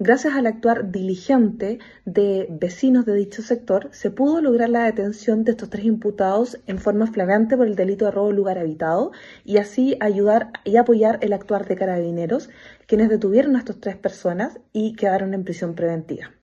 Gracias al actuar diligente de vecinos de dicho sector, se pudo lograr la detención de estos tres imputados en forma flagrante por el delito de robo de lugar habitado y así ayudar y apoyar el actuar de carabineros, quienes detuvieron a estas tres personas y quedaron en prisión preventiva.